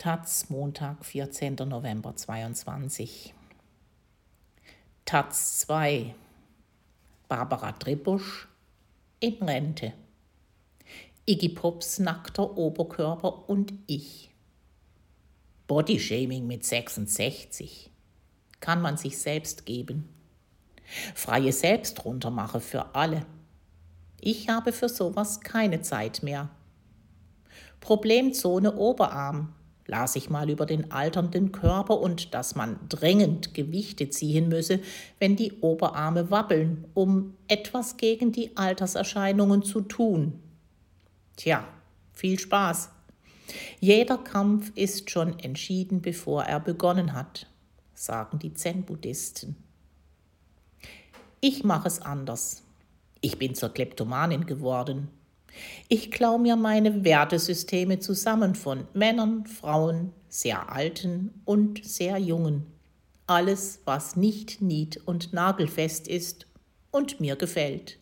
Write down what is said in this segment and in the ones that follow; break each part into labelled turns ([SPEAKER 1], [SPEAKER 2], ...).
[SPEAKER 1] Taz, Montag, 14. November 22. Taz 2. Barbara Tribusch in Rente. Iggy Pops nackter Oberkörper und ich. Bodyshaming mit 66. Kann man sich selbst geben. Freie Selbstruntermache für alle. Ich habe für sowas keine Zeit mehr. Problemzone Oberarm las ich mal über den alternden Körper und dass man dringend Gewichte ziehen müsse, wenn die Oberarme wabbeln, um etwas gegen die Alterserscheinungen zu tun. Tja, viel Spaß. Jeder Kampf ist schon entschieden, bevor er begonnen hat, sagen die Zen-Buddhisten. Ich mache es anders. Ich bin zur Kleptomanin geworden, ich klau mir meine Wertesysteme zusammen von Männern, Frauen, sehr alten und sehr jungen. Alles, was nicht nied- und nagelfest ist und mir gefällt.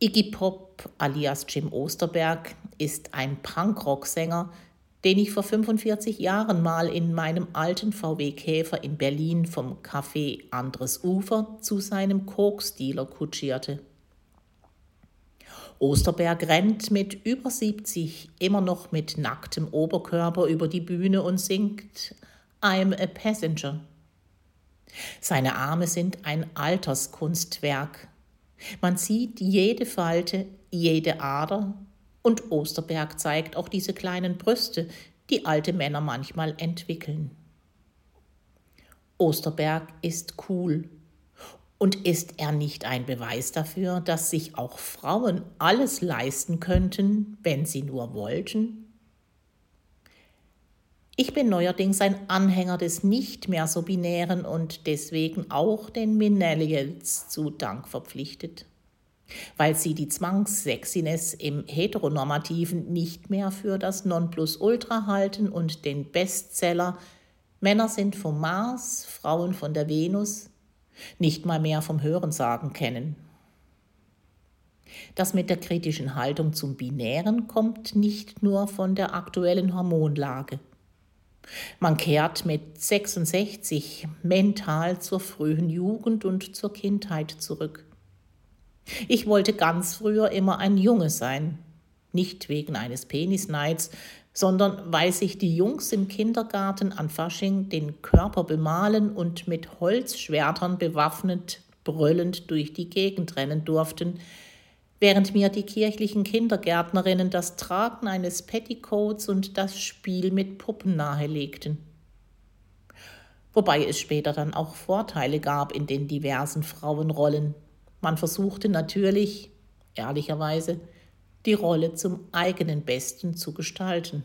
[SPEAKER 1] Iggy Pop alias Jim Osterberg ist ein Punkrock-Sänger, den ich vor 45 Jahren mal in meinem alten VW Käfer in Berlin vom Café Andres Ufer zu seinem Koksdealer kutschierte. Osterberg rennt mit über 70 immer noch mit nacktem Oberkörper über die Bühne und singt I'm a Passenger. Seine Arme sind ein Alterskunstwerk. Man sieht jede Falte, jede Ader und Osterberg zeigt auch diese kleinen Brüste, die alte Männer manchmal entwickeln. Osterberg ist cool und ist er nicht ein Beweis dafür, dass sich auch Frauen alles leisten könnten, wenn sie nur wollten? Ich bin neuerdings ein Anhänger des nicht mehr so binären und deswegen auch den Millennials zu Dank verpflichtet, weil sie die Zwangssexiness im Heteronormativen nicht mehr für das Nonplusultra halten und den Bestseller Männer sind vom Mars, Frauen von der Venus nicht mal mehr vom Hörensagen kennen. Das mit der kritischen Haltung zum Binären kommt nicht nur von der aktuellen Hormonlage. Man kehrt mit 66 mental zur frühen Jugend und zur Kindheit zurück. Ich wollte ganz früher immer ein Junge sein, nicht wegen eines Penisneids, sondern weil sich die Jungs im Kindergarten an Fasching den Körper bemalen und mit Holzschwertern bewaffnet brüllend durch die Gegend rennen durften, während mir die kirchlichen Kindergärtnerinnen das Tragen eines Petticoats und das Spiel mit Puppen nahelegten. Wobei es später dann auch Vorteile gab in den diversen Frauenrollen. Man versuchte natürlich, ehrlicherweise, die Rolle zum eigenen Besten zu gestalten.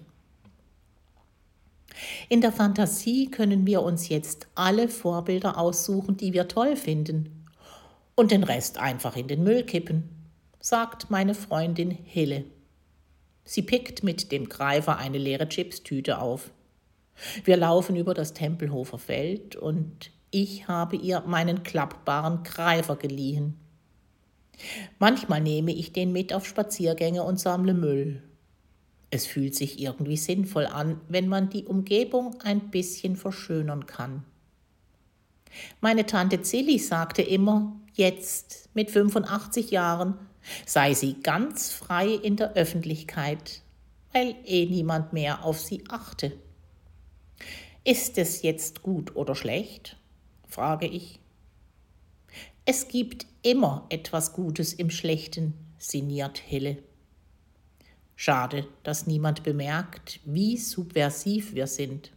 [SPEAKER 1] In der Fantasie können wir uns jetzt alle Vorbilder aussuchen, die wir toll finden, und den Rest einfach in den Müll kippen, sagt meine Freundin Hille. Sie pickt mit dem Greifer eine leere Chipstüte auf. Wir laufen über das Tempelhofer Feld und ich habe ihr meinen klappbaren Greifer geliehen. Manchmal nehme ich den mit auf Spaziergänge und sammle Müll. Es fühlt sich irgendwie sinnvoll an, wenn man die Umgebung ein bisschen verschönern kann. Meine Tante Zilli sagte immer, jetzt mit 85 Jahren sei sie ganz frei in der Öffentlichkeit, weil eh niemand mehr auf sie achte. Ist es jetzt gut oder schlecht? frage ich. Es gibt immer etwas Gutes im Schlechten, sinniert Hille. Schade, dass niemand bemerkt, wie subversiv wir sind.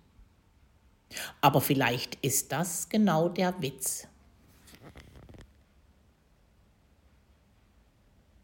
[SPEAKER 1] Aber vielleicht ist das genau der Witz.